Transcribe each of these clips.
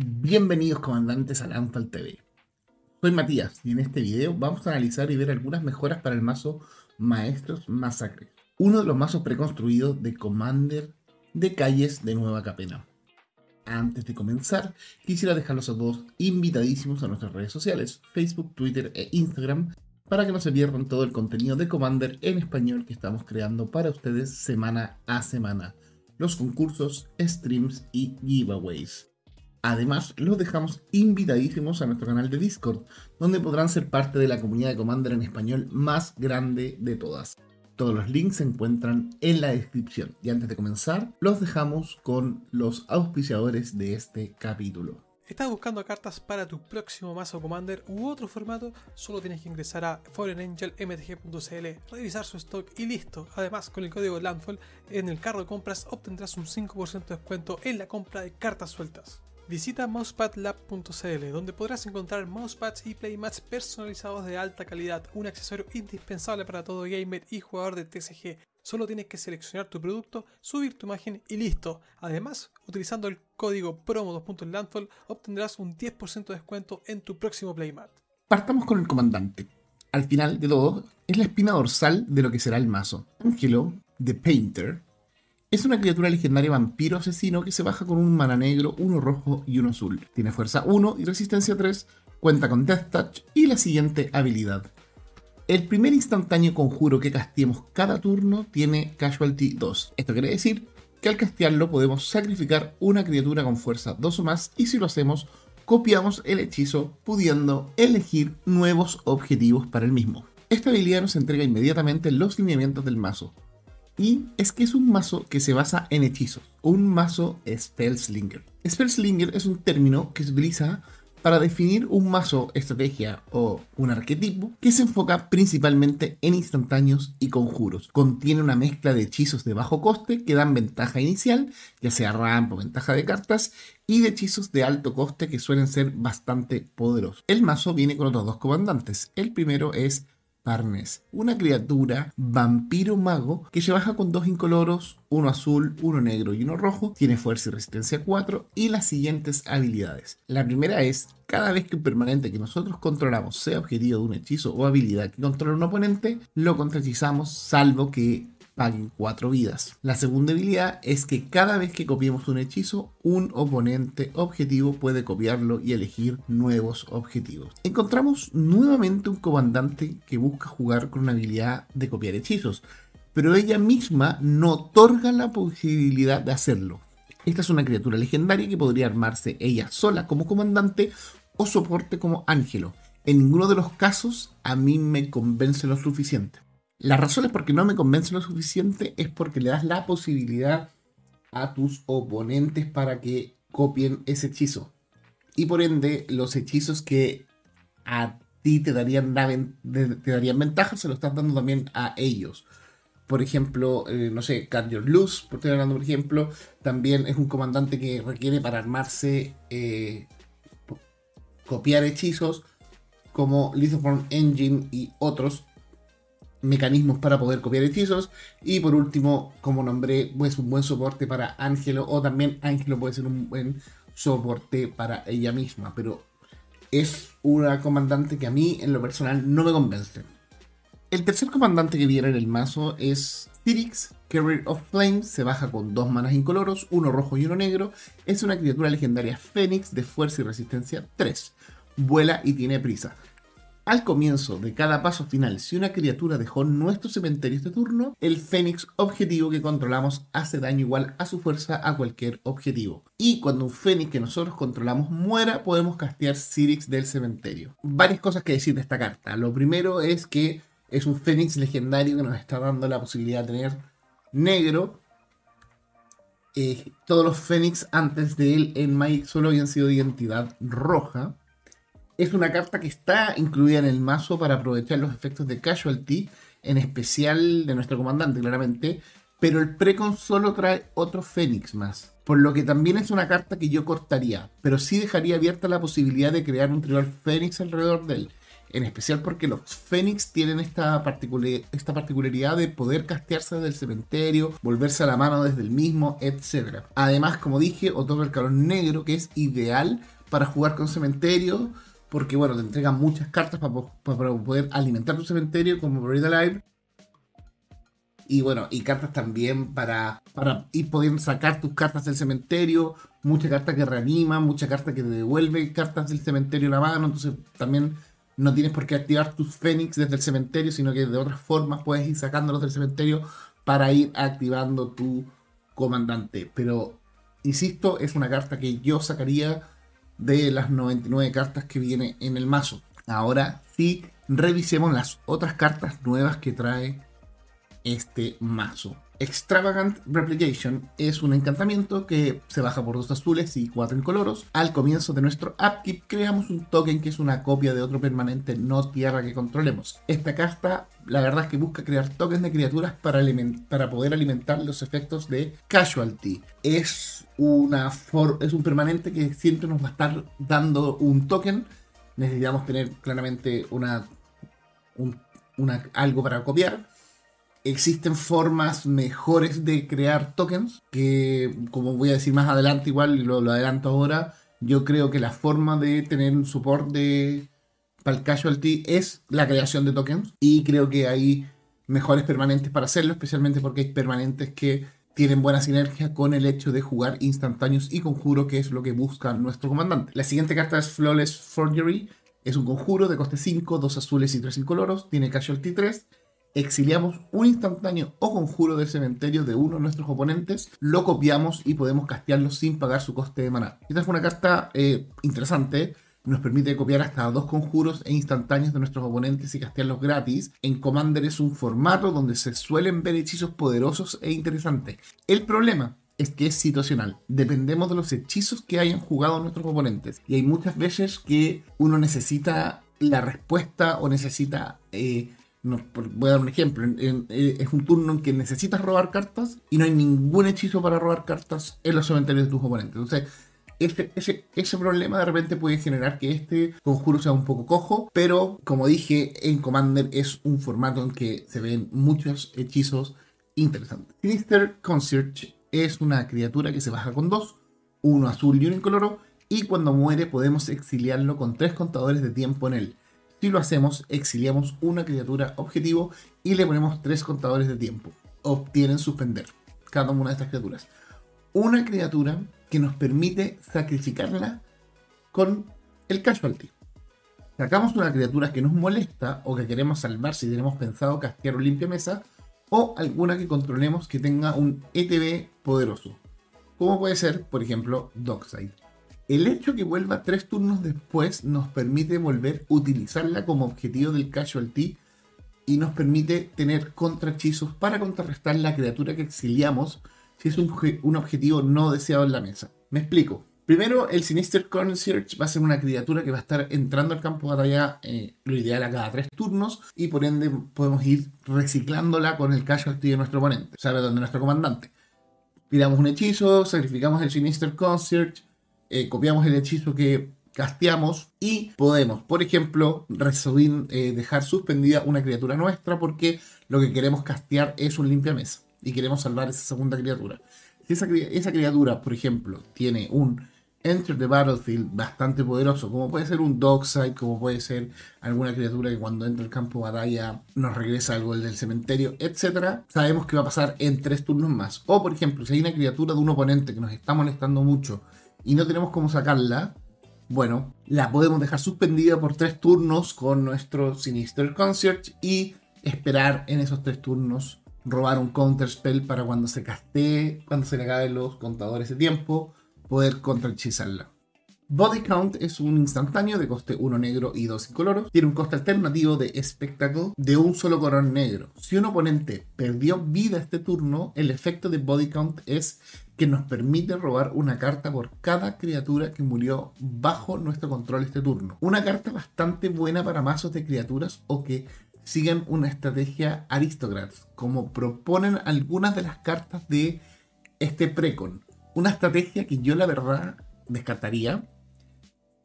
Bienvenidos comandantes a Landfall TV. Soy Matías y en este video vamos a analizar y ver algunas mejoras para el mazo Maestros Masacre, uno de los mazos preconstruidos de Commander de calles de Nueva Capena. Antes de comenzar, quisiera dejarlos a todos invitadísimos a nuestras redes sociales, Facebook, Twitter e Instagram, para que no se pierdan todo el contenido de Commander en español que estamos creando para ustedes semana a semana, los concursos, streams y giveaways. Además, los dejamos invitadísimos a nuestro canal de Discord, donde podrán ser parte de la comunidad de Commander en español más grande de todas. Todos los links se encuentran en la descripción. Y antes de comenzar, los dejamos con los auspiciadores de este capítulo. ¿Estás buscando cartas para tu próximo mazo Commander u otro formato? Solo tienes que ingresar a foreignangelmtg.cl, revisar su stock y listo. Además, con el código Landfall en el carro de compras obtendrás un 5% de descuento en la compra de cartas sueltas. Visita mousepadlab.cl donde podrás encontrar mousepads y playmats personalizados de alta calidad, un accesorio indispensable para todo gamer y jugador de TCG. Solo tienes que seleccionar tu producto, subir tu imagen y listo. Además, utilizando el código promo2.landfall obtendrás un 10% de descuento en tu próximo playmat. Partamos con el comandante. Al final de todo, es la espina dorsal de lo que será el mazo. Angelo, The Painter, es una criatura legendaria vampiro asesino que se baja con un mana negro, uno rojo y uno azul. Tiene fuerza 1 y resistencia 3, cuenta con Death Touch y la siguiente habilidad. El primer instantáneo conjuro que castiemos cada turno tiene Casualty 2. Esto quiere decir que al castearlo podemos sacrificar una criatura con fuerza 2 o más y si lo hacemos copiamos el hechizo pudiendo elegir nuevos objetivos para el mismo. Esta habilidad nos entrega inmediatamente los lineamientos del mazo, y es que es un mazo que se basa en hechizos, un mazo Spellslinger. Spellslinger es un término que se utiliza para definir un mazo estrategia o un arquetipo que se enfoca principalmente en instantáneos y conjuros. Contiene una mezcla de hechizos de bajo coste que dan ventaja inicial, ya sea ramp o ventaja de cartas, y de hechizos de alto coste que suelen ser bastante poderosos. El mazo viene con otros dos comandantes. El primero es Parnes, una criatura vampiro mago que se baja con dos incoloros, uno azul, uno negro y uno rojo, tiene fuerza y resistencia 4 y las siguientes habilidades. La primera es, cada vez que un permanente que nosotros controlamos sea objetivo de un hechizo o habilidad que controla un oponente, lo contrahechizamos salvo que paguen 4 vidas. La segunda habilidad es que cada vez que copiemos un hechizo, un oponente objetivo puede copiarlo y elegir nuevos objetivos. Encontramos nuevamente un comandante que busca jugar con una habilidad de copiar hechizos, pero ella misma no otorga la posibilidad de hacerlo. Esta es una criatura legendaria que podría armarse ella sola como comandante o soporte como ángelo. En ninguno de los casos a mí me convence lo suficiente. La razón es porque no me convence lo suficiente, es porque le das la posibilidad a tus oponentes para que copien ese hechizo. Y por ende, los hechizos que a ti te darían, te darían ventaja, se lo estás dando también a ellos. Por ejemplo, eh, no sé, Card Your Loose, por estar hablando, por ejemplo, también es un comandante que requiere para armarse eh, copiar hechizos como Lithoform Engine y otros mecanismos para poder copiar hechizos. Y por último, como nombré, es un buen soporte para Ángelo o también Ángelo puede ser un buen soporte para ella misma. Pero es una comandante que a mí en lo personal no me convence. El tercer comandante que viene en el mazo es Cyrix, Carrier of Flame, se baja con dos manas incoloros, uno rojo y uno negro. Es una criatura legendaria Fénix de fuerza y resistencia 3. Vuela y tiene prisa. Al comienzo de cada paso final, si una criatura dejó nuestro cementerio este turno, el Fénix objetivo que controlamos hace daño igual a su fuerza a cualquier objetivo. Y cuando un Fénix que nosotros controlamos muera, podemos castear Sirix del cementerio. Varias cosas que decir de esta carta. Lo primero es que es un Fénix legendario que nos está dando la posibilidad de tener negro. Eh, todos los Fénix antes de él en Magic solo habían sido de identidad roja es una carta que está incluida en el mazo para aprovechar los efectos de Casualty, en especial de nuestro comandante, claramente. Pero el Precon solo trae otro Fénix más. Por lo que también es una carta que yo cortaría. Pero sí dejaría abierta la posibilidad de crear un trigger Fénix alrededor de él. En especial porque los Fénix tienen esta, esta particularidad de poder castearse desde el cementerio, volverse a la mano desde el mismo, etc. Además, como dije, otorga el calor negro que es ideal para jugar con cementerio porque bueno, te entregan muchas cartas para, poder alimentar tu cementerio como Buried Alive. Y bueno, y cartas también para, para ir pudiendo sacar tus cartas del cementerio, mucha carta que reanima, mucha carta que te devuelve cartas del cementerio a la mano, entonces también no tienes por qué activar tus Fénix desde el cementerio, sino que de otras formas puedes ir sacándolos del cementerio para ir activando tu comandante. Pero, insisto, es una carta que yo sacaría de las 99 cartas que viene en el mazo. Ahora sí, revisemos las otras cartas nuevas que trae este mazo. Extravagant Replication es un encantamiento que se baja por dos azules y cuatro incoloros. Al comienzo de nuestro upkeep creamos un token que es una copia de otro permanente no tierra que controlemos. Esta carta la verdad es que busca crear tokens de criaturas para, poder alimentar los efectos de Casualty. Es, una es un permanente que siempre nos va a estar dando un token. Necesitamos tener claramente una algo para copiar existen formas mejores de crear tokens que, como voy a decir más adelante, igual lo, lo adelanto ahora, yo creo que la forma de tener un support de, para el casualty es la creación de tokens y creo que hay mejores permanentes para hacerlo, especialmente porque hay permanentes que tienen buena sinergia con el hecho de jugar instantáneos y conjuro, que es lo que busca nuestro comandante. La siguiente carta es Flawless Forgery. Es un conjuro de coste 5, 2 azules y 3 incoloros. Tiene Casualty 3 exiliamos un instantáneo o conjuro del cementerio de uno de nuestros oponentes, lo copiamos y podemos castearlo sin pagar su coste de maná. Esta es una carta eh, interesante. Nos permite copiar hasta dos conjuros e instantáneos de nuestros oponentes y castearlos gratis. En Commander es un formato donde se suelen ver hechizos poderosos e interesantes. El problema es que es situacional. Dependemos de los hechizos que hayan jugado nuestros oponentes. Y hay muchas veces que uno necesita la respuesta o necesita eh, voy a dar un ejemplo. Eh, es un turno en que necesitas robar cartas y no hay ningún hechizo para robar cartas en los cementerios de tus oponentes. Entonces, ese, ese, problema de repente puede generar que este conjuro sea un poco cojo, pero como dije, en Commander es un formato en que se ven muchos hechizos interesantes. Sinister Concierge es una criatura que se baja con dos, uno azul y uno incoloro, y cuando muere podemos exiliarlo con tres contadores de tiempo en él. Si lo hacemos, exiliamos una criatura objetivo y le ponemos tres contadores de tiempo. Obtienen suspender cada una de estas criaturas. Una criatura que nos permite sacrificarla con el casualty. Sacamos una criatura que nos molesta o que queremos salvar si tenemos pensado castear un limpia mesa o alguna que controlemos que tenga un ETB poderoso. Como puede ser, por ejemplo, Dockside. El hecho que vuelva tres turnos después nos permite volver a utilizarla como objetivo del casualty y nos permite tener contrahechizos para contrarrestar la criatura que exiliamos si es un, objetivo no deseado en la mesa. Me explico. Primero, el Sinister Concierge va a ser una criatura que va a estar entrando al campo de batalla, eh, lo ideal a cada tres turnos, y por ende podemos ir reciclándola con el casualty de nuestro oponente, o sea, de nuestro comandante. Tiramos un hechizo, sacrificamos el Sinister Concierge, eh, copiamos el hechizo que casteamos y podemos, por ejemplo, eh, dejar suspendida una criatura nuestra porque lo que queremos castear es un limpia mesa y queremos salvar esa segunda criatura. Si esa, criatura, por ejemplo, tiene un Enter the Battlefield bastante poderoso, como puede ser un Dogside, como puede ser alguna criatura que cuando entra al campo de batalla nos regresa algo del cementerio, etc. Sabemos que va a pasar en tres turnos más. O por ejemplo, si hay una criatura de un oponente que nos está molestando mucho y no tenemos cómo sacarla, bueno, la podemos dejar suspendida por tres turnos con nuestro Sinister Concert y esperar en esos tres turnos robar un counter spell para cuando se castee, cuando se le acaben los contadores de tiempo, poder contrahechizarla. Body Count es un instantáneo de coste 1 negro y 2 incoloros. Tiene un coste alternativo de Spectacle de un solo color negro. Si un oponente perdió vida este turno, el efecto de Body Count es que nos permite robar una carta por cada criatura que murió bajo nuestro control este turno. Una carta bastante buena para mazos de criaturas o que siguen una estrategia Aristocrats, como proponen algunas de las cartas de este precon. Una estrategia que yo la verdad descartaría,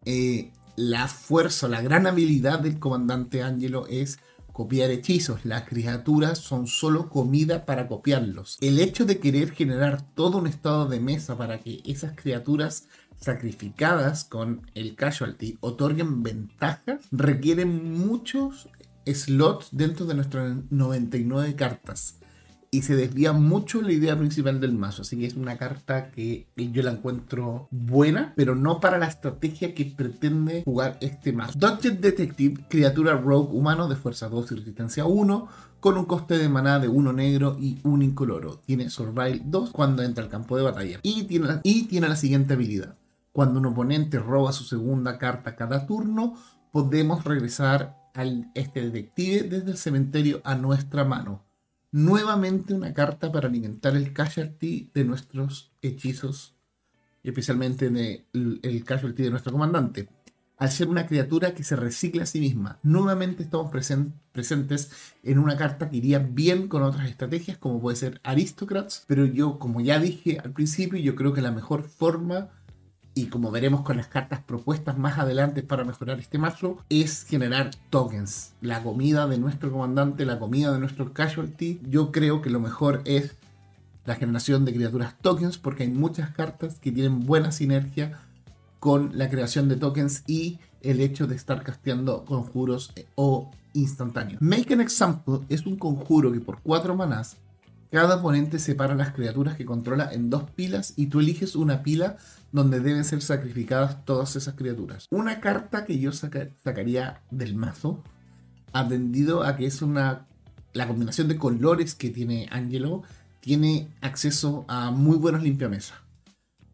eh, la fuerza, la gran habilidad del comandante Angelo es copiar hechizos. Las criaturas son solo comida para copiarlos. El hecho de querer generar todo un estado de mesa para que esas criaturas sacrificadas con el casualty otorguen ventajas requiere muchos slots dentro de nuestras 99 cartas y se desvía mucho la idea principal del mazo. Así que es una carta que yo la encuentro buena, pero no para la estrategia que pretende jugar este mazo. Dodget Detective, criatura rogue humano de fuerza 2 y resistencia 1, con un coste de maná de 1 negro y 1 incoloro. Tiene Survival 2 cuando entra al campo de batalla. Y tiene, la, y tiene la siguiente habilidad. Cuando un oponente roba su segunda carta cada turno, podemos regresar al este detective desde el cementerio a nuestra mano nuevamente una carta para alimentar el casualty de nuestros hechizos, especialmente de el casualty de nuestro comandante. Al ser una criatura que se recicla a sí misma, nuevamente estamos presentes en una carta que iría bien con otras estrategias, como puede ser Aristocrats, pero yo, como ya dije al principio, yo creo que la mejor forma y como veremos con las cartas propuestas más adelante para mejorar este mazo, es generar tokens. La comida de nuestro comandante, la comida de nuestro casualty. Yo creo que lo mejor es la generación de criaturas tokens porque hay muchas cartas que tienen buena sinergia con la creación de tokens y el hecho de estar casteando conjuros eh, o instantáneos. Make an Example es un conjuro que por 4 manás cada oponente separa las criaturas que controla en dos pilas y tú eliges una pila donde deben ser sacrificadas todas esas criaturas. Una carta que yo sacaría del mazo, atendido a que es una... La combinación de colores que tiene Angelo tiene acceso a muy buenos limpiamesa.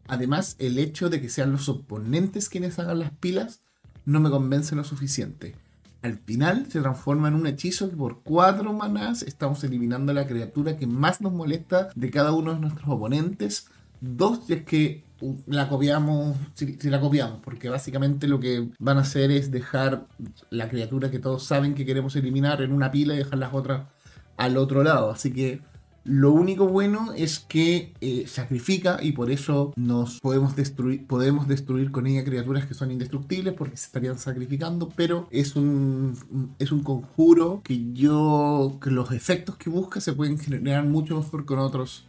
Además, el hecho de que sean los oponentes quienes hagan las pilas no me convence lo suficiente al final se transforma en un hechizo que por cuatro manás estamos eliminando la criatura que más nos molesta de cada uno de nuestros oponentes. Dos, si es que la copiamos, si, la copiamos, porque básicamente lo que van a hacer es dejar la criatura que todos saben que queremos eliminar en una pila y dejar las otras al otro lado. Así que lo único bueno es que eh, sacrifica y por eso nos podemos destruir, podemos destruir con ella criaturas que son indestructibles porque se estarían sacrificando, pero es un, es un conjuro que yo, que los efectos que busca se pueden generar mucho mejor con otros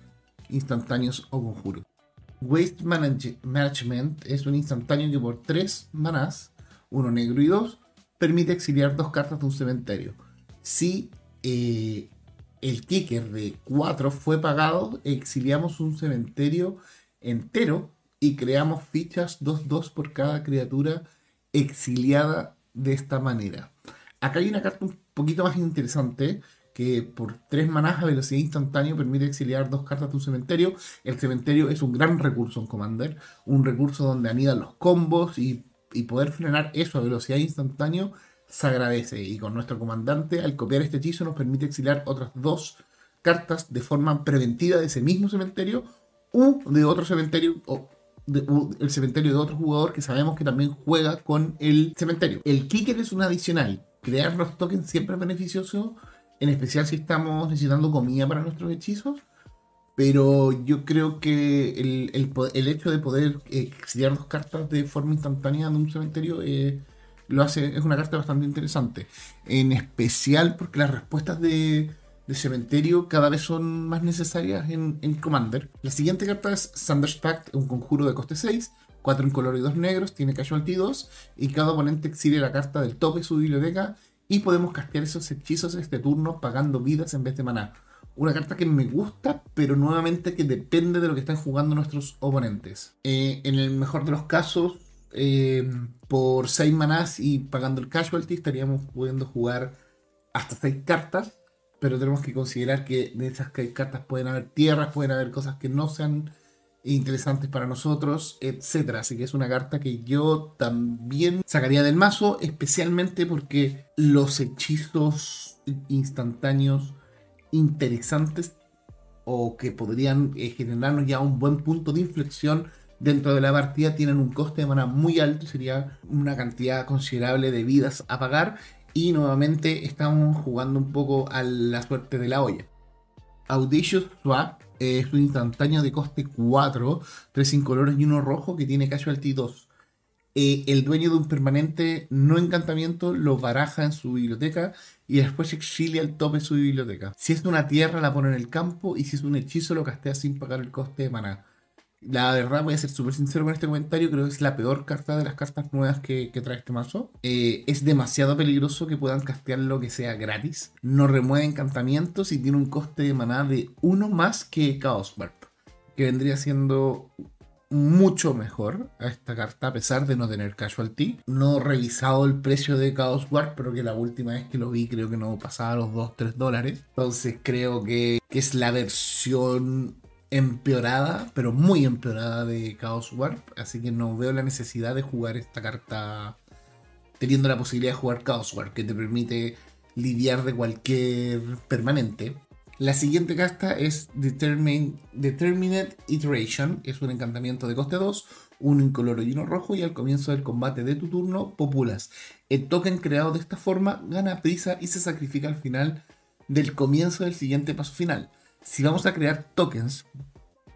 instantáneos o conjuros. Waste Management es un instantáneo que por 3 manás, uno negro y 2, permite exiliar dos cartas de un cementerio. Si eh, el kicker de 4 fue pagado, exiliamos un cementerio entero y creamos fichas 2-2 por cada criatura exiliada de esta manera. Acá hay una carta un poquito más interesante que por 3 manás a velocidad instantánea permite exiliar dos cartas de un cementerio. El cementerio es un gran recurso en Commander, un recurso donde anidan los combos y, y poder frenar eso a velocidad instantánea se agradece. Y con nuestro comandante, al copiar este hechizo, nos permite exiliar otras dos cartas de forma preventiva de ese mismo cementerio u de otro cementerio o el cementerio de otro jugador que sabemos que también juega con el cementerio. El kicker es un adicional. Crear los tokens siempre es beneficioso, en especial si estamos necesitando comida para nuestros hechizos. Pero yo creo que el, hecho de poder exiliar dos cartas de forma instantánea de un cementerio eh, lo hace, es una carta bastante interesante. En especial porque las respuestas de, cementerio cada vez son más necesarias en, Commander. La siguiente carta es Sanders Pact, un conjuro de coste 6, 4 en color y 2 negros, tiene casualty 2, y cada oponente exhibe la carta del tope de su biblioteca y podemos castear esos hechizos este turno pagando vidas en vez de maná. Una carta que me gusta, pero nuevamente que depende de lo que están jugando nuestros oponentes. Eh, en el mejor de los casos, eh, por 6 manás y pagando el casualty estaríamos pudiendo jugar hasta 6 cartas, pero tenemos que considerar que de esas cartas pueden haber tierras, pueden haber cosas que no sean interesantes para nosotros, etc. Así que es una carta que yo también sacaría del mazo, especialmente porque los hechizos instantáneos interesantes o que podrían eh, generarnos ya un buen punto de inflexión dentro de la partida tienen un coste de mana muy alto, sería una cantidad considerable de vidas a pagar y nuevamente estamos jugando un poco a la suerte de la olla. Audacious Swap es un instantáneo de coste 4, 3 colores y uno rojo que tiene Casualty 2. eh, el dueño de un permanente no encantamiento lo baraja en su biblioteca y después exilia el tope de su biblioteca. Si es una tierra, la pone en el campo y si es un hechizo, lo castea sin pagar el coste de maná. La verdad, voy a ser súper sincero con este comentario. Creo que es la peor carta de las cartas nuevas que, trae este mazo. Eh, es demasiado peligroso que puedan castear lo que sea gratis. No remueve encantamientos y tiene un coste de maná de uno más que Chaos Warp. Que vendría siendo mucho mejor a esta carta a pesar de no tener casualty. No he revisado el precio de Chaos Warp, pero que la última vez que lo vi creo que no pasaba los 2-3 dólares. Entonces creo que es la versión empeorada, pero muy empeorada de Chaos Warp, así que no veo la necesidad de jugar esta carta teniendo la posibilidad de jugar Chaos Warp, que te permite lidiar de cualquier permanente. La siguiente carta es Determine, Determinate Iteration, es un encantamiento de coste 2, uno incoloro y uno rojo, y al comienzo del combate de tu turno populas. El token creado de esta forma gana prisa y se sacrifica al final del comienzo del siguiente paso final si vamos a crear tokens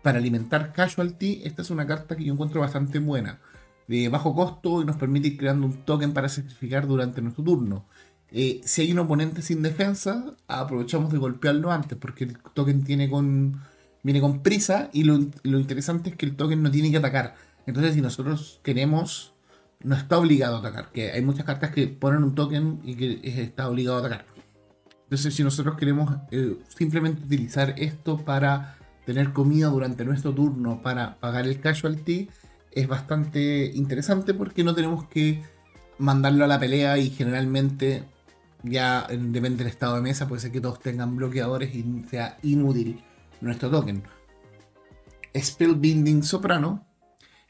para alimentar casualty, esta es una carta que yo encuentro bastante buena. De bajo costo y nos permite ir creando un token para sacrificar durante nuestro turno. Eh, si hay un oponente sin defensa, aprovechamos de golpearlo antes, porque el token tiene con, viene con prisa y lo, lo interesante es que el token no tiene que atacar. Entonces, si nosotros queremos, no está obligado a atacar. Que hay muchas cartas que ponen un token y que está obligado a atacar. Entonces, si nosotros queremos eh, simplemente utilizar esto para tener comida durante nuestro turno, para pagar el casualty, es bastante interesante porque no tenemos que mandarlo a la pelea y generalmente ya depende del estado de mesa, puede ser que todos tengan bloqueadores y sea inútil nuestro token. Spellbinding Soprano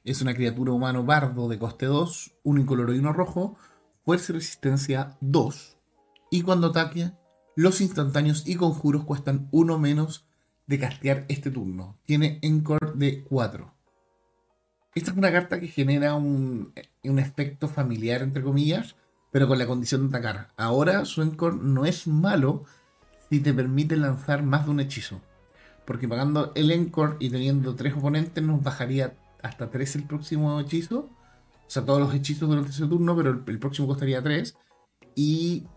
es una criatura humano bardo de coste 2, un incoloro y uno rojo, fuerza y resistencia 2, y cuando ataque los instantáneos y conjuros cuestan uno menos de castear este turno. Tiene Encore de 4. Esta es una carta que genera un, efecto familiar, entre comillas, pero con la condición de atacar. Ahora su Encore no es malo si te permite lanzar más de un hechizo. Porque pagando el Encore y teniendo tres oponentes nos bajaría hasta 3 el próximo hechizo. O sea, todos los hechizos durante ese turno, pero el, el próximo costaría 3. Y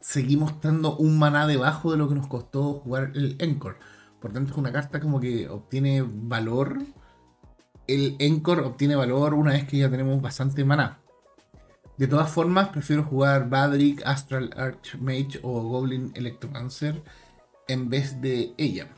seguimos estando un maná debajo de lo que nos costó jugar el Encore. Por tanto, es una carta como que obtiene valor. El Encore obtiene valor una vez que ya tenemos bastante maná. De todas formas, prefiero jugar Badric, Astral Archmage o Goblin Electromancer en vez de ella.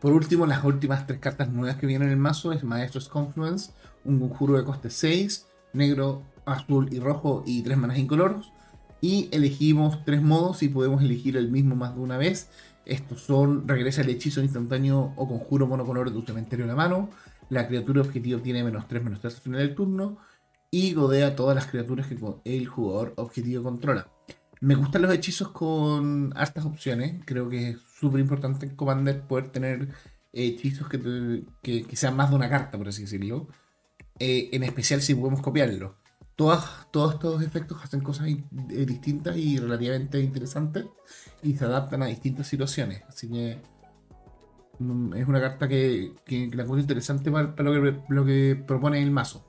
Por último, las últimas tres cartas nuevas que vienen en el mazo es Maestros Confluence, un conjuro de coste 6, negro, azul y rojo y tres manas incoloros y elegimos tres modos y podemos elegir el mismo más de una vez. Estos son regresa el hechizo instantáneo o conjuro monocolor de tu cementerio en la mano. La criatura objetivo tiene menos 3, menos 3 al final del turno. Y godea todas las criaturas que el jugador objetivo controla. Me gustan los hechizos con hartas opciones. Creo que es súper importante en Commander poder tener hechizos que, que, sean más de una carta, por así decirlo. Eh, en especial si podemos copiarlo todos estos efectos hacen cosas eh, distintas y relativamente interesantes y se adaptan a distintas situaciones. Así que mm, es una carta que, la encuentro interesante para, lo, que, propone el mazo.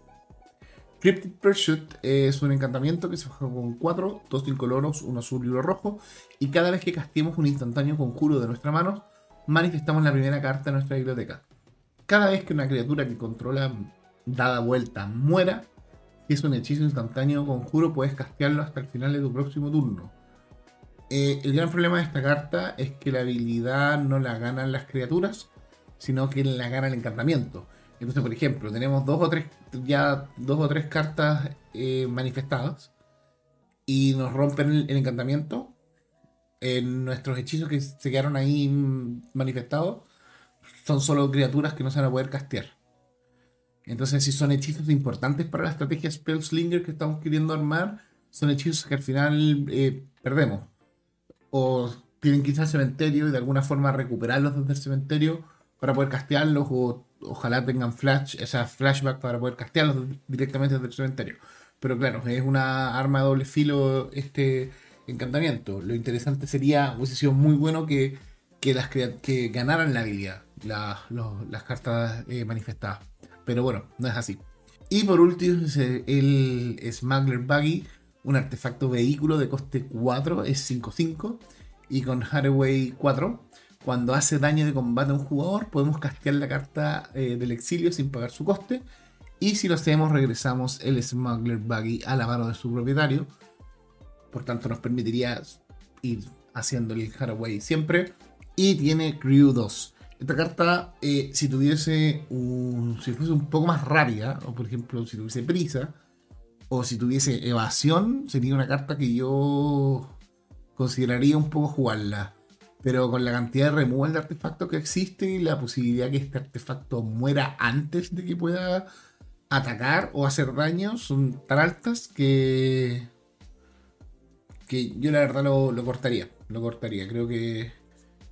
Cryptic Pursuit es un encantamiento que se juega con 4, 2 incoloros, 1 azul y 1 rojo. Y cada vez que castemos un instantáneo conjuro de nuestra mano, manifestamos la primera carta de nuestra biblioteca. Cada vez que una criatura que controla dada vuelta muera, si es un hechizo instantáneo conjuro, puedes castearlo hasta el final de tu próximo turno. Eh, el gran problema de esta carta es que la habilidad no la ganan las criaturas, sino que la gana el encantamiento. Entonces, por ejemplo, tenemos dos o tres, ya dos o tres cartas eh, manifestadas y nos rompen el, encantamiento. En nuestros hechizos que se quedaron ahí manifestados son solo criaturas que no se van a poder castear. Entonces, si son hechizos importantes para la estrategia Spellslinger que estamos queriendo armar, son hechizos que al final eh, perdemos. O tienen que irse al cementerio y de alguna forma recuperarlos desde el cementerio para poder castearlos, o ojalá tengan flash, esa flashback para poder castearlos directamente desde el cementerio. Pero claro, es una arma de doble filo este encantamiento. Lo interesante sería, hubiese sido muy bueno que, las, que ganaran la habilidad las cartas eh, manifestadas. Pero bueno, no es así. Y por último, el Smuggler Buggy, un artefacto vehículo de coste 4, es 5-5, y con Haraway 4. Cuando hace daño de combate a un jugador, podemos castear la carta eh, del exilio sin pagar su coste. Y si lo hacemos, regresamos el Smuggler Buggy a la mano de su propietario. Por tanto, nos permitiría ir haciendo el Haraway siempre. Y tiene Crew 2. Esta carta, eh, si tuviese un. Si fuese un poco más rápida, o por ejemplo, si tuviese prisa, o si tuviese evasión, sería una carta que yo consideraría un poco jugarla. Pero con la cantidad de removal de artefactos que existe y la posibilidad que este artefacto muera antes de que pueda atacar o hacer daño son tan altas que. que yo la verdad lo, cortaría. Lo cortaría. Creo que,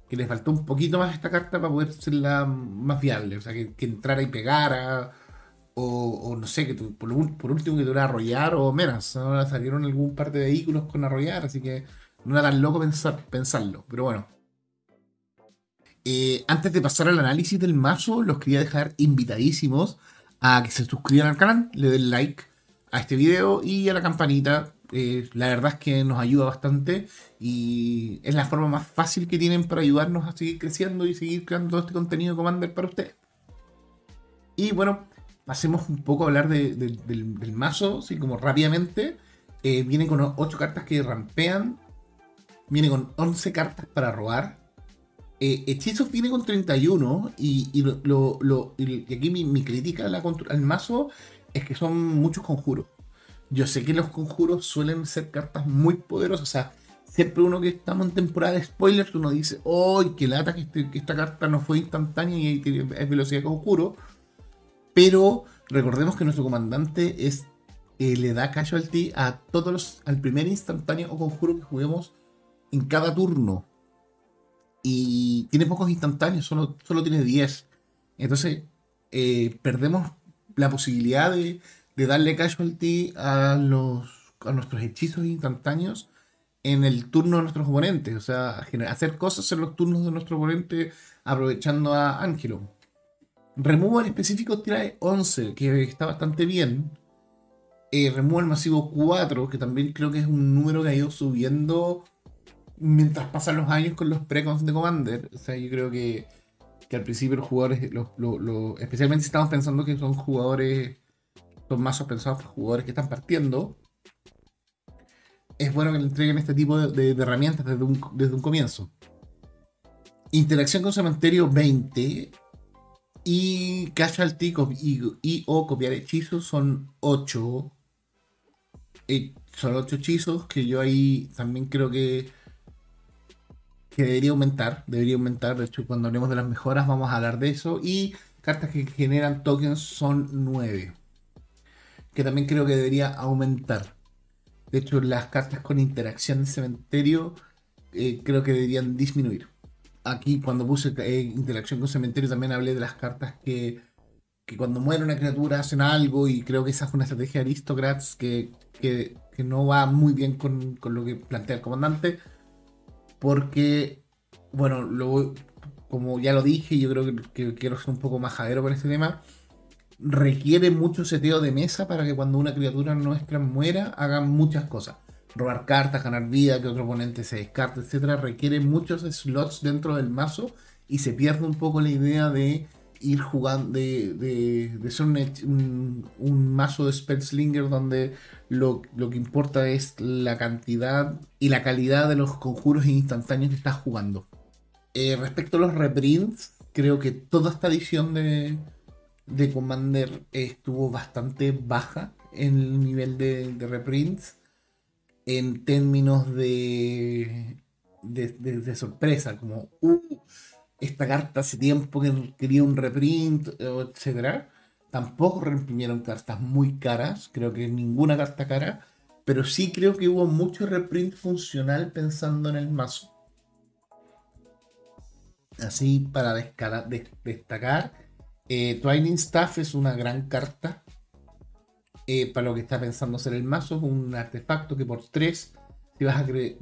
que le faltó un poquito más esta carta para poder serla más viable. O sea, que, entrara y pegara. O, no sé, que por, último que tuviera arrollar o menos. Salieron algún par de vehículos con arrollar, así que no era tan loco pensar, pensarlo. Pero bueno, eh, antes de pasar al análisis del mazo, los quería dejar invitadísimos a que se suscriban al canal, le den like a este video y a la campanita. Eh, la verdad es que nos ayuda bastante y es la forma más fácil que tienen para ayudarnos a seguir creciendo y seguir creando todo este contenido de Commander para ustedes. Y bueno, pasemos un poco a hablar del, mazo, así como rápidamente. Eh, viene con 8 cartas que rampean. Viene con 11 cartas para robar eh, hechizos viene con 31 y, y, lo, aquí mi, crítica al mazo es que son muchos conjuros. Yo sé que los conjuros suelen ser cartas muy poderosas. O sea, siempre uno que estamos en temporada de spoilers, uno dice, ¡ay, qué lata que, este, esta carta no fue instantánea y es velocidad conjuro! Pero recordemos que nuestro comandante es eh, le da casualty a todos los, al primer instantáneo o conjuro que juguemos en cada turno y tiene pocos instantáneos, solo, solo tiene 10. Entonces, eh, perdemos la posibilidad de, darle casualty a, los, a nuestros hechizos instantáneos en el turno de nuestros oponentes. O sea, hacer cosas en los turnos de nuestro oponente aprovechando a Ángelo. Removal específico trae 11, que está bastante bien. Eh, removal masivo 4, que también creo que es un número que ha ido subiendo mientras pasan los años con los precons de Commander. O sea, yo creo que, al principio los jugadores, especialmente si estamos pensando que son jugadores, son más pensados para jugadores que están partiendo, es bueno que le entreguen este tipo de, herramientas desde un, comienzo. Interacción con cementerio 20 y casualty y, y o copiar hechizos son 8. Eh, son 8 hechizos que yo ahí también creo que que debería aumentar, debería aumentar, de hecho cuando hablemos de las mejoras vamos a hablar de eso, y cartas que generan tokens son 9, que también creo que debería aumentar. De hecho las cartas con interacción de cementerio eh, creo que deberían disminuir. Aquí cuando puse eh, interacción con cementerio también hablé de las cartas que, que, cuando muere una criatura hacen algo y creo que esa es una estrategia de Aristocrats que, que, que no va muy bien con, con lo que plantea el comandante porque, bueno, como ya lo dije, yo creo que, quiero ser un poco más jadero con este tema. Requiere mucho seteo de mesa para que cuando una criatura nuestra muera hagan muchas cosas. Robar cartas, ganar vida, que otro oponente se descarte, etcétera. Requiere muchos slots dentro del mazo y se pierde un poco la idea de ir jugando, de, de, ser un, un, mazo de Spellslinger donde lo, que importa es la cantidad y la calidad de los conjuros instantáneos que estás jugando. Eh, respecto a los reprints, creo que toda esta edición de, de Commander estuvo bastante baja en el nivel de, reprints en términos de, de, sorpresa, como uh, esta carta hace tiempo que quería un reprint, etcétera. Tampoco reimprimieron cartas muy caras, creo que ninguna carta cara, pero sí creo que hubo mucho reprint funcional pensando en el mazo. Así, para destacar, eh, Twining Staff es una gran carta eh, para lo que está pensando hacer el mazo. Es un artefacto que por 3,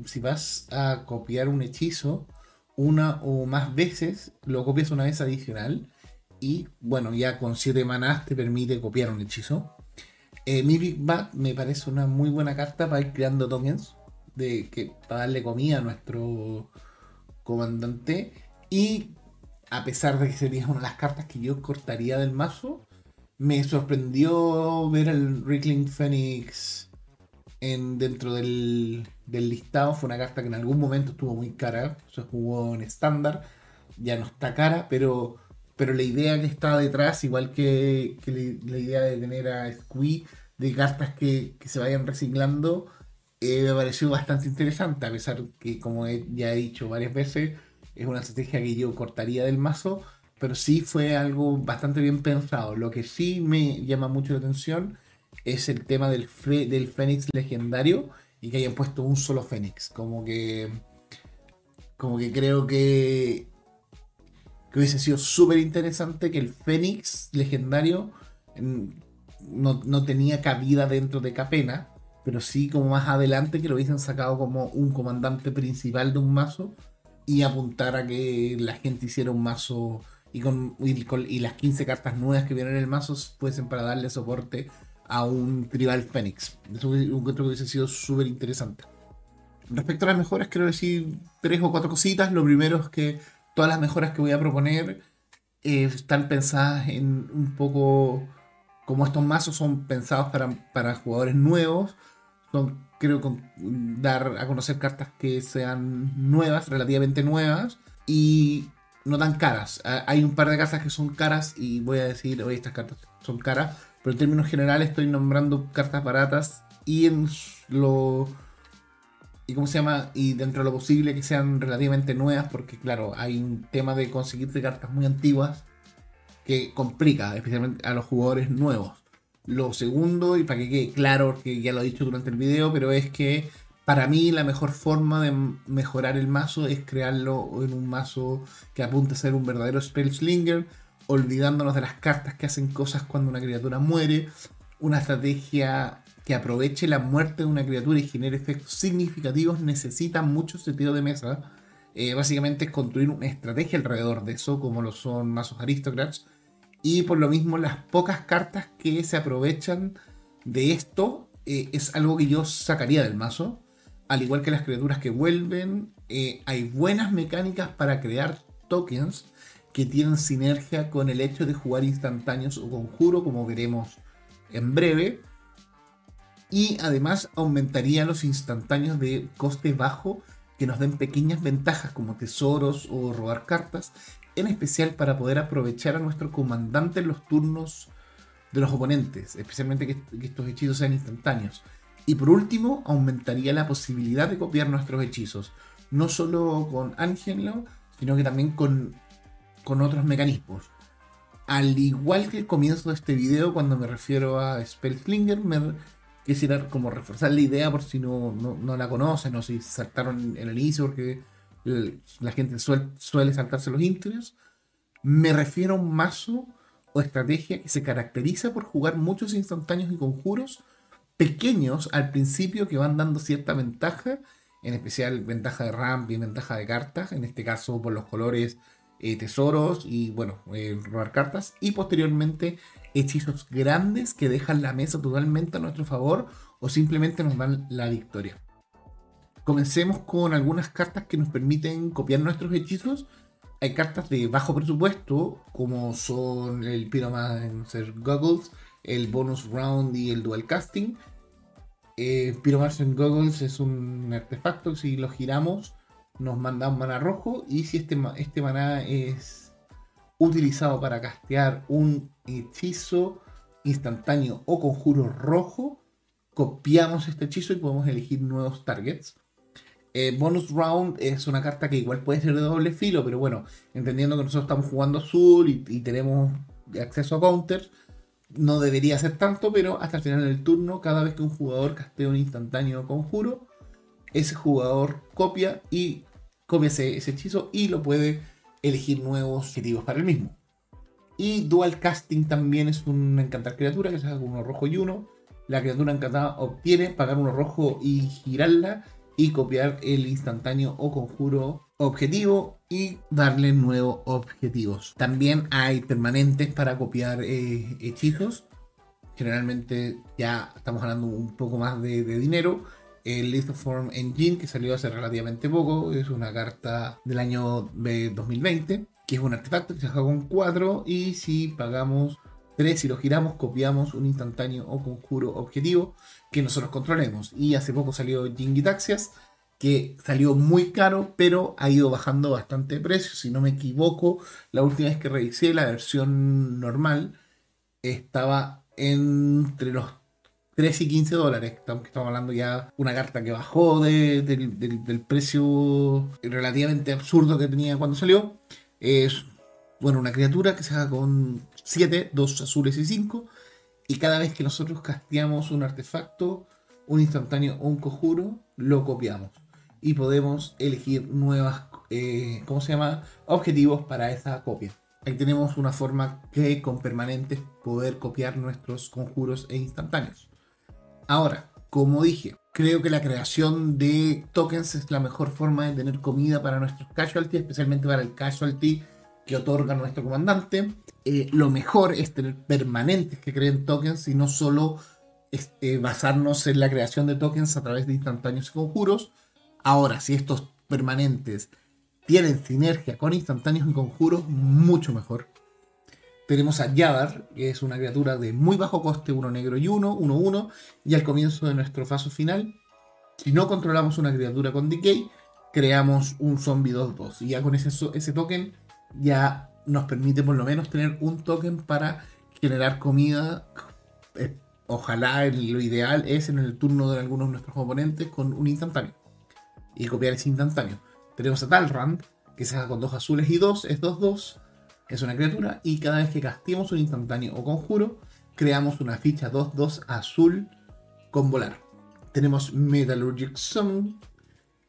si vas, a copiar un hechizo, una o más veces, lo copias una vez adicional y bueno, ya con 7 manás te permite copiar un hechizo. Eh, mi Big Bad me parece una muy buena carta para ir creando tokens, de que, para darle comida a nuestro comandante. Y a pesar de que sería una de las cartas que yo cortaría del mazo, me sorprendió ver el Rickling Phoenix en, dentro del, del listado. Fue una carta que en algún momento estuvo muy cara, se jugó en estándar, ya no está cara, pero, pero la idea que está detrás, igual que, la, idea de tener a Squee, de cartas que, se vayan reciclando, eh, me pareció bastante interesante, a pesar que, como ya he dicho varias veces, es una estrategia que yo cortaría del mazo, pero sí fue algo bastante bien pensado. Lo que sí me llama mucho la atención es el tema del, del Fénix legendario y que hayan puesto un solo Fénix. Como que. Como que creo que. Que hubiese sido súper interesante que el Fénix legendario mm, no, no tenía cabida dentro de Capena, pero sí como más adelante que lo hubiesen sacado como un comandante principal de un mazo y apuntar a que la gente hiciera un mazo y, con, y, las 15 cartas nuevas que vienen en el mazo fuesen para darle soporte a un tribal Fénix. Eso hubiese- encuentro que hubiese sido súper interesante. Respecto a las mejoras, quiero decir tres o cuatro cositas. Lo primero es que todas las mejoras que voy a proponer eh, están pensadas en un poco como estos mazos son pensados para, para jugadores nuevos, son, creo, con, dar a conocer cartas que sean nuevas, relativamente nuevas, y no tan caras. Ah, Hay un par de cartas que son caras y voy a decir, oye, estas cartas son caras, pero en términos generales estoy nombrando cartas baratas y en lo... ¿Y cómo se llama? Y dentro de lo posible que sean relativamente nuevas, porque claro, hay un tema de conseguirse cartas muy antiguas que complica, especialmente a los jugadores nuevos. Lo segundo, y para que quede claro, que ya lo he dicho durante el video, pero es que para mí la mejor forma de mejorar el mazo es crearlo en un mazo que apunte a ser un verdadero Spell Slinger, olvidándonos de las cartas que hacen cosas cuando una criatura muere, una estrategia que aproveche la muerte de una criatura y genere efectos significativos necesita mucho seteo de mesa. Eh, básicamente es construir una estrategia alrededor de eso, como lo son mazos aristocrats, y por lo mismo las pocas cartas que se aprovechan de esto eh, es algo que yo sacaría del mazo. Al igual que las criaturas que vuelven, eh, hay buenas mecánicas para crear tokens que tienen sinergia con el hecho de jugar instantáneos o conjuro, como veremos en breve. Y además aumentaría los instantáneos de coste bajo que nos den pequeñas ventajas como tesoros o robar cartas, en especial para poder aprovechar a nuestro comandante en los turnos de los oponentes, especialmente que, estos hechizos sean instantáneos. Y por último, aumentaría la posibilidad de copiar nuestros hechizos, no solo con Angelo, sino que también con, con otros mecanismos. Al igual que el comienzo de este video, cuando me refiero a Spellslinger, me quisiera como reforzar la idea por si no, no, no la conocen o si saltaron en el inicio, porque la gente suel- suele saltarse los intros. Me refiero a un mazo o estrategia que se caracteriza por jugar muchos instantáneos y conjuros pequeños al principio que van dando cierta ventaja, en especial ventaja de ramp y ventaja de cartas, en este caso por los colores eh, tesoros y bueno, eh, robar cartas, y posteriormente hechizos grandes que dejan la mesa totalmente a nuestro favor o simplemente nos dan la victoria. Comencemos con algunas cartas que nos permiten copiar nuestros hechizos. Hay cartas de bajo presupuesto, como son el Pyromancer Goggles, el Bonus Round y el Dual Casting. Eh, Pyromancer Goggles es un artefacto si lo giramos nos manda un mana rojo y si este, este maná es utilizado para castear un hechizo instantáneo o conjuro rojo, copiamos este hechizo y podemos elegir nuevos targets. Eh, bonus Round es una carta que igual puede ser de doble filo, pero bueno, entendiendo que nosotros estamos jugando azul y, tenemos acceso a counters, no debería ser tanto, pero hasta el final del turno, cada vez que un jugador castea un instantáneo conjuro, ese jugador copia y copia ese, hechizo y lo puede elegir nuevos objetivos para el mismo. Y Dual Casting también es un encantar criatura que se hace uno rojo y uno. La criatura encantada obtiene pagar uno rojo y girarla y copiar el instantáneo o conjuro objetivo y darle nuevos objetivos. También hay permanentes para copiar eh, hechizos generalmente ya estamos hablando un poco más de, dinero. El Lithoform Engine, que salió hace relativamente poco, es una carta del año 2020, que es un artefacto que se juega con 4 y si pagamos 3, si lo giramos, copiamos un instantáneo o conjuro objetivo que nosotros controlemos. Y hace poco salió Jingitaxias, que salió muy caro, pero ha ido bajando bastante de precio. Si no me equivoco, la última vez que revisé la versión normal estaba entre los 13 y 15 dólares. Estamos, hablando ya una carta que bajó del precio relativamente absurdo que tenía cuando salió. Es, bueno, una criatura que se haga con 7, 2 azules y 5. Y cada vez que nosotros casteamos un artefacto, un instantáneo o un conjuro, lo copiamos. Y podemos elegir nuevas, eh, ¿cómo se llama? Objetivos para esa copia. Ahí tenemos una forma que con permanentes poder copiar nuestros conjuros e instantáneos. Ahora, como dije, creo que la creación de tokens es la mejor forma de tener comida para nuestros casualty, especialmente para el casualty que otorga nuestro comandante. Eh, lo mejor es tener permanentes que creen tokens y no solo este, basarnos en la creación de tokens a través de instantáneos y conjuros. Ahora, si estos permanentes tienen sinergia con instantáneos y conjuros, mucho mejor. Tenemos a Yadar, que es una criatura de muy bajo coste, uno negro y uno, uno, uno, y al comienzo de nuestro paso final, si no controlamos una criatura con decay, creamos un zombie 2-2. Y ya con ese, ese token ya nos permite por lo menos tener un token para generar comida. Eh, ojalá lo ideal es en el turno de algunos de nuestros oponentes con un instantáneo. Y copiar ese instantáneo. Tenemos a Talrand, que se haga con dos azules y dos, es 2-2, es una criatura, y cada vez que castemos un instantáneo o conjuro, creamos una ficha 2-2 azul con volar. Tenemos Metallurgic Summon,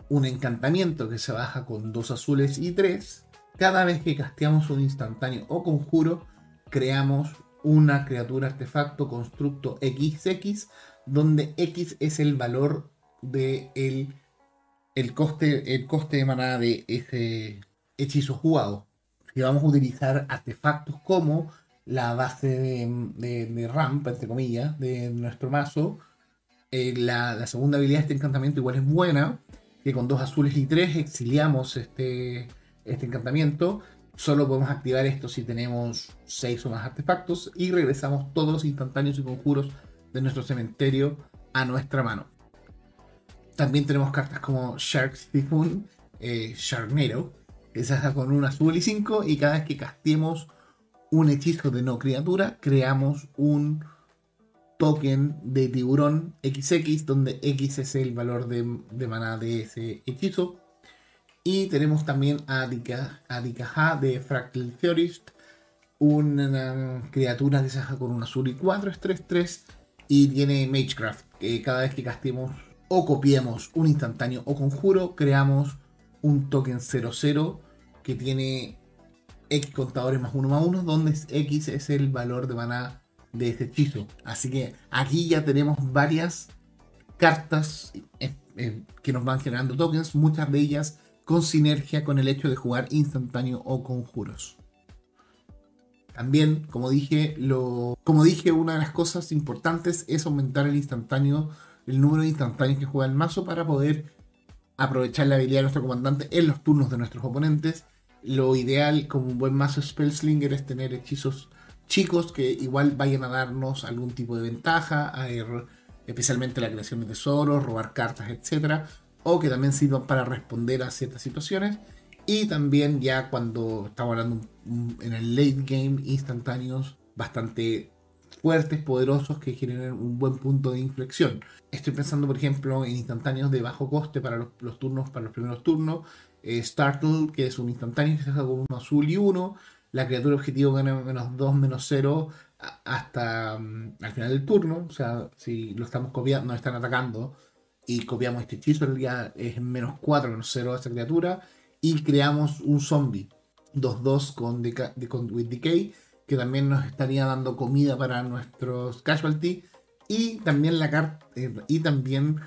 un encantamiento que se baja con dos azules y tres. Cada vez que casteamos un instantáneo o conjuro, creamos una criatura artefacto constructo XX, donde X es el valor de el coste, el coste de manada de ese hechizo jugado. Y vamos a utilizar artefactos como la base de, de, ramp, entre comillas, de nuestro mazo. Eh, la, segunda habilidad de este encantamiento igual es buena, que con dos azules y tres exiliamos este, este encantamiento. Solo podemos activar esto si tenemos seis o más artefactos y regresamos todos los instantáneos y conjuros de nuestro cementerio a nuestra mano. También tenemos cartas como Shark Typhoon, eh, Sharknado, que se con un azul y 5 y cada vez que castemos un hechizo de no criatura, creamos un token de tiburón XX, donde X es el valor de, de maná de ese hechizo. Y tenemos también a Dikaha de Fractal Theorist, una criatura que se hace con un azul y 4, es 3-3, y tiene Magecraft, que cada vez que castemos o copiemos un instantáneo o conjuro, creamos un token 00 que tiene X contadores más 1 más 1, donde X es el valor de maná de este hechizo. Así que aquí ya tenemos varias cartas eh, eh, que nos van generando tokens, muchas de ellas con sinergia con el hecho de jugar instantáneo o conjuros. También, como dije, lo, como dije, una de las cosas importantes es aumentar el instantáneo el número de instantáneos que juega el mazo para poder aprovechar la habilidad de nuestro comandante en los turnos de nuestros oponentes. Lo ideal como un buen mazo Spellslinger es tener hechizos chicos que igual vayan a darnos algún tipo de ventaja, especialmente la creación de tesoros, robar cartas, etc. O que también sirvan para responder a ciertas situaciones. Y también ya cuando estamos hablando en el late game, instantáneos bastante fuertes, poderosos, que generen un buen punto de inflexión. Estoy pensando, por ejemplo, en instantáneos de bajo coste para los, turnos, para los primeros turnos. Eh, Startle, que es un instantáneo que se hace con uno azul y uno. La criatura objetivo gana menos 2, menos 0 hasta mm, al final del turno. O sea, si lo estamos copiando, nos están atacando y copiamos este hechizo, ya es menos 4, menos 0 a esa criatura. Y creamos un zombie 2-2 con, con with decay que también nos estaría dando comida para nuestros casualty. Y también la carta. Eh, y también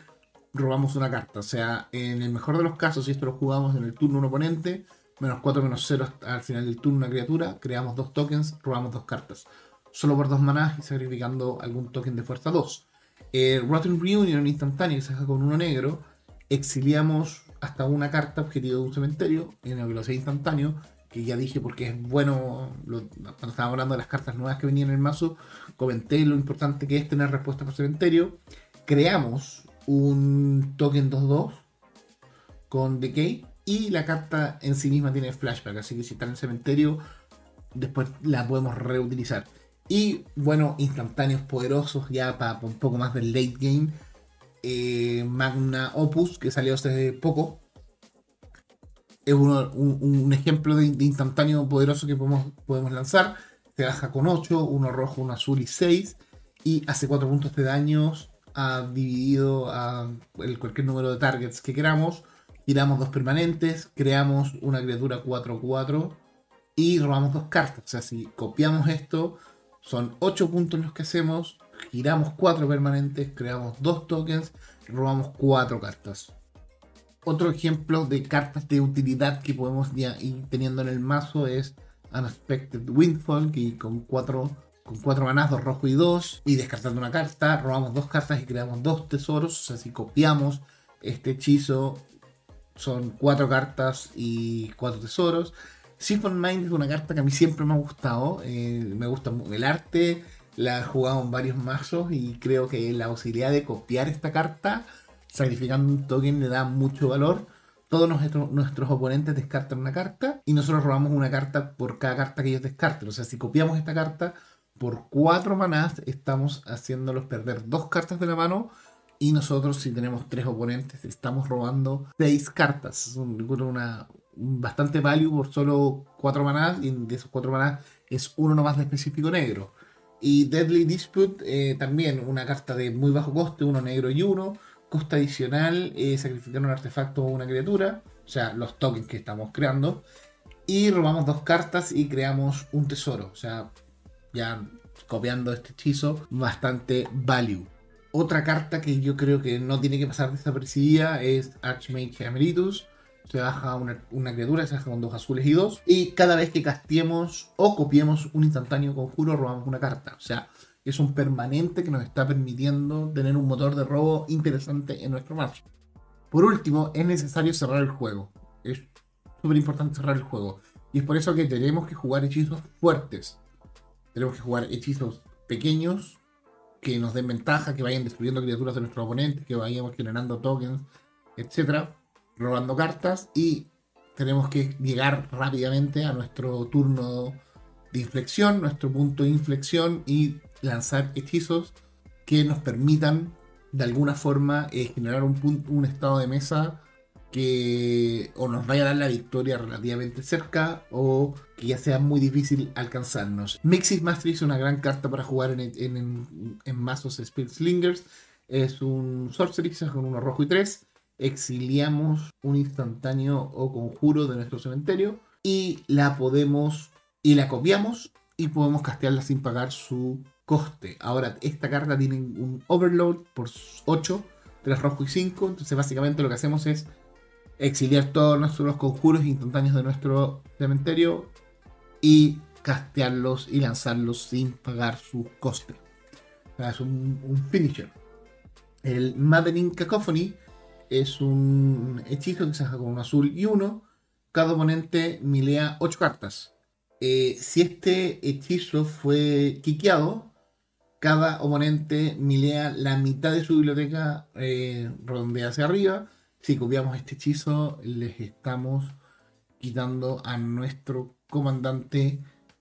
robamos una carta. O sea, en el mejor de los casos, si esto lo jugamos en el turno un oponente, menos 4, menos 0 al final del turno una criatura, creamos dos tokens, robamos dos cartas. solo por dos manás y sacrificando algún token de fuerza 2. Eh, Rotten Reunion instantáneo que se deja con uno negro, exiliamos hasta una carta objetivo de un cementerio, en el que instantáneo, que ya dije porque es bueno, cuando estábamos hablando de las cartas nuevas que venían en el mazo, comenté lo importante que es tener respuesta por cementerio. Creamos un token 2-2 con Decay y la carta en sí misma tiene flashback, así que si está en el cementerio, después la podemos reutilizar. Y bueno, instantáneos poderosos ya para un poco más del late game. Eh, Magna Opus, que salió hace poco. Es un, ejemplo de, instantáneo poderoso que podemos, podemos lanzar. Se baja con 8, uno rojo, uno azul y 6. Y hace 4 puntos de daños ha dividido a cualquier número de targets que queramos. Giramos dos permanentes, creamos una criatura 4-4 y robamos dos cartas. O sea, si copiamos esto, son 8 puntos los que hacemos, giramos 4 permanentes, creamos 2 tokens, robamos 4 cartas. Otro ejemplo de cartas de utilidad que podemos ya ir teniendo en el mazo es Unexpected Windfall, que con 4 con 4 manás, 2 rojo y 2, y descartando una carta, robamos 2 cartas y creamos 2 tesoros. O sea, si copiamos este hechizo, son 4 cartas y 4 tesoros. Siphon Mind es una carta que a mí siempre me ha gustado. Eh, me gusta el arte, la he jugado en varios mazos y creo que la posibilidad de copiar esta carta, sacrificando un token, le da mucho valor. Todos nuestros, oponentes descartan una carta y nosotros robamos una carta por cada carta que ellos descarten. O sea, si copiamos esta carta por 4 manás, estamos haciéndolos perder dos cartas de la mano. Y nosotros, si tenemos tres oponentes, estamos robando seis cartas. Es una, bastante value por solo 4 manás y de esos 4 manás es uno nomás de específico negro. Y Deadly Dispute eh, también una carta de muy bajo coste, uno negro y uno. Costa adicional, eh, sacrificar un artefacto o una criatura, o sea, los tokens que estamos creando. Y robamos dos cartas y creamos un tesoro, o sea, ya copiando este hechizo, bastante value. Otra carta que yo creo que no tiene que pasar desapercibida es Archmage Emeritus se baja una, criatura, se baja con dos azules y dos. Y cada vez que castiemos o copiemos un instantáneo conjuro, robamos una carta. O sea, es un permanente que nos está permitiendo tener un motor de robo interesante en nuestro mazo. Por último, es necesario cerrar el juego. Es súper importante cerrar el juego. Y es por eso que tenemos que jugar hechizos fuertes. Tenemos que jugar hechizos pequeños que nos den ventaja, que vayan destruyendo criaturas de nuestro oponente, que vayamos generando tokens, etc robando cartas y tenemos que llegar rápidamente a nuestro turno de inflexión, nuestro punto de inflexión y lanzar hechizos que nos permitan de alguna forma eh, generar un, punto, un estado de mesa que o nos vaya a dar la victoria relativamente cerca o que ya sea muy difícil alcanzarnos. Mixis Mastery es una gran carta para jugar en, en, en, mazos Spirit Slingers. Es un Sorcery con uno rojo y tres exiliamos un instantáneo o conjuro de nuestro cementerio y la podemos y la copiamos y podemos castearla sin pagar su coste. Ahora, esta carta tiene un overload por 8, 3 rojo y 5. Entonces, básicamente lo que hacemos es exiliar todos nuestros conjuros instantáneos de nuestro cementerio y castearlos y lanzarlos sin pagar su coste. es un, un finisher. El Maddening Cacophony es un hechizo que se hace con azul y uno. Cada oponente milea 8 cartas. Eh, si este hechizo fue quiqueado, cada oponente milea la mitad de su biblioteca eh, redondea hacia arriba. Si copiamos este hechizo, les estamos quitando a nuestro comandante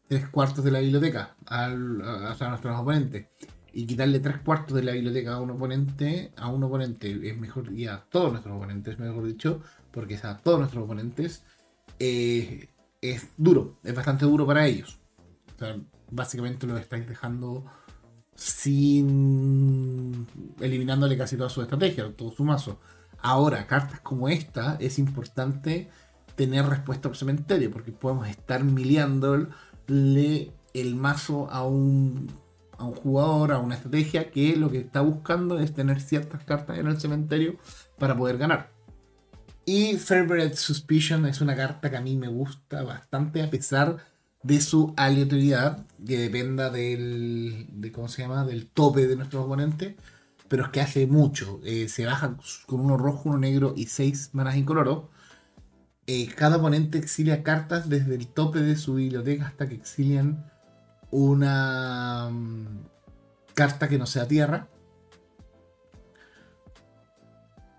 tres cuartos de la biblioteca, al, a nuestros oponentes y quitarle tres cuartos de la biblioteca a un oponente, a un oponente es mejor, y a todos nuestros oponentes, mejor dicho, porque es a todos nuestros oponentes, eh, es duro, es bastante duro para ellos. O sea, básicamente lo estáis dejando sin eliminándole casi toda su estrategia, todo su mazo. Ahora, cartas como esta, es importante tener respuesta por cementerio, porque podemos estar miliándole el mazo a un a un jugador, a una estrategia que lo que está buscando es tener ciertas cartas en el cementerio para poder ganar. Y Favorite Suspicion es una carta que a mí me gusta bastante, a pesar de su aleatoriedad, que dependa del, de, ¿cómo se llama? del tope de nuestro oponente, pero es que hace mucho. Eh, se baja con uno rojo, uno negro y seis manas incoloros. Eh, cada oponente exilia cartas desde el tope de su biblioteca hasta que exilian una mm, carta que no sea tierra.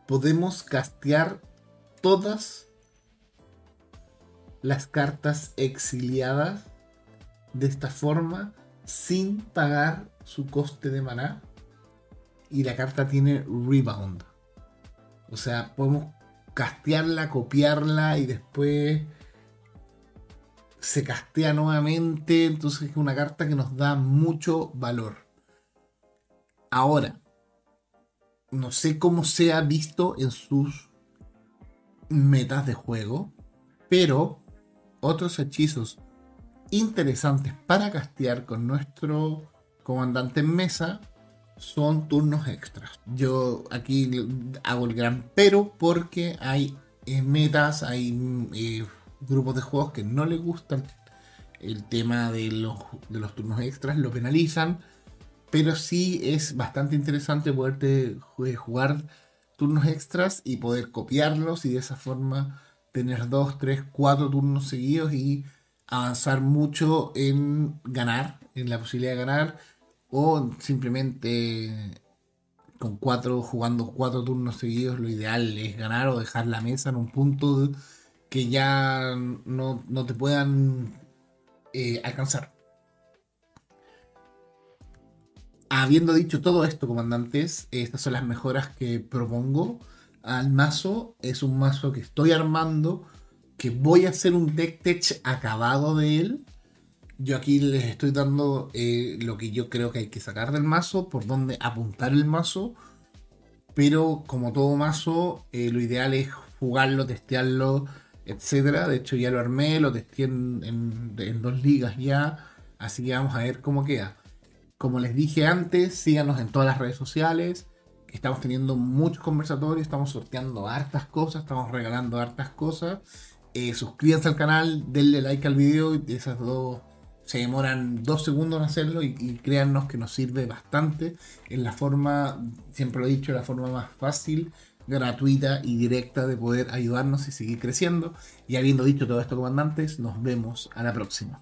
Podemos castear todas las cartas exiliadas de esta forma sin pagar su coste de maná. Y la carta tiene rebound. O sea, podemos castearla, copiarla y después se castea nuevamente. Entonces es una carta que nos da mucho valor. Ahora, no sé cómo se ha visto en sus metas de juego, pero otros hechizos interesantes para castear con nuestro comandante en mesa son turnos extras. Yo aquí hago el gran pero porque hay metas, hay eh, grupos de juegos que no les gustan el tema de los, de los turnos extras, lo penalizan, pero sí es bastante interesante poderte jugar turnos extras y poder copiarlos y de esa forma tener dos, tres, cuatro turnos seguidos y avanzar mucho en ganar, en la posibilidad de ganar, o simplemente con cuatro, jugando cuatro turnos seguidos, lo ideal es ganar o dejar la mesa en un punto que ya no, te puedan eh, alcanzar. Habiendo dicho todo esto, comandantes, estas son las mejoras que propongo al mazo. Es un mazo que estoy armando, que voy a hacer un deck tech acabado de él. Yo aquí les estoy dando eh, lo que yo creo que hay que sacar del mazo, por dónde apuntar el mazo. Pero como todo mazo, eh, lo ideal es jugarlo, testearlo, etc. De hecho ya lo armé, lo testé en, dos ligas ya. Así que vamos a ver cómo queda. Como les dije antes, síganos en todas las redes sociales estamos teniendo muchos conversatorios, estamos sorteando hartas cosas, estamos regalando hartas cosas. Eh, suscríbanse al canal, denle like al video, esas dos se demoran dos segundos en hacerlo y, y, créannos que nos sirve bastante en la forma, siempre lo he dicho, la forma más fácil, gratuita y directa de poder ayudarnos y seguir creciendo. Y habiendo dicho todo esto, comandantes, nos vemos a la próxima.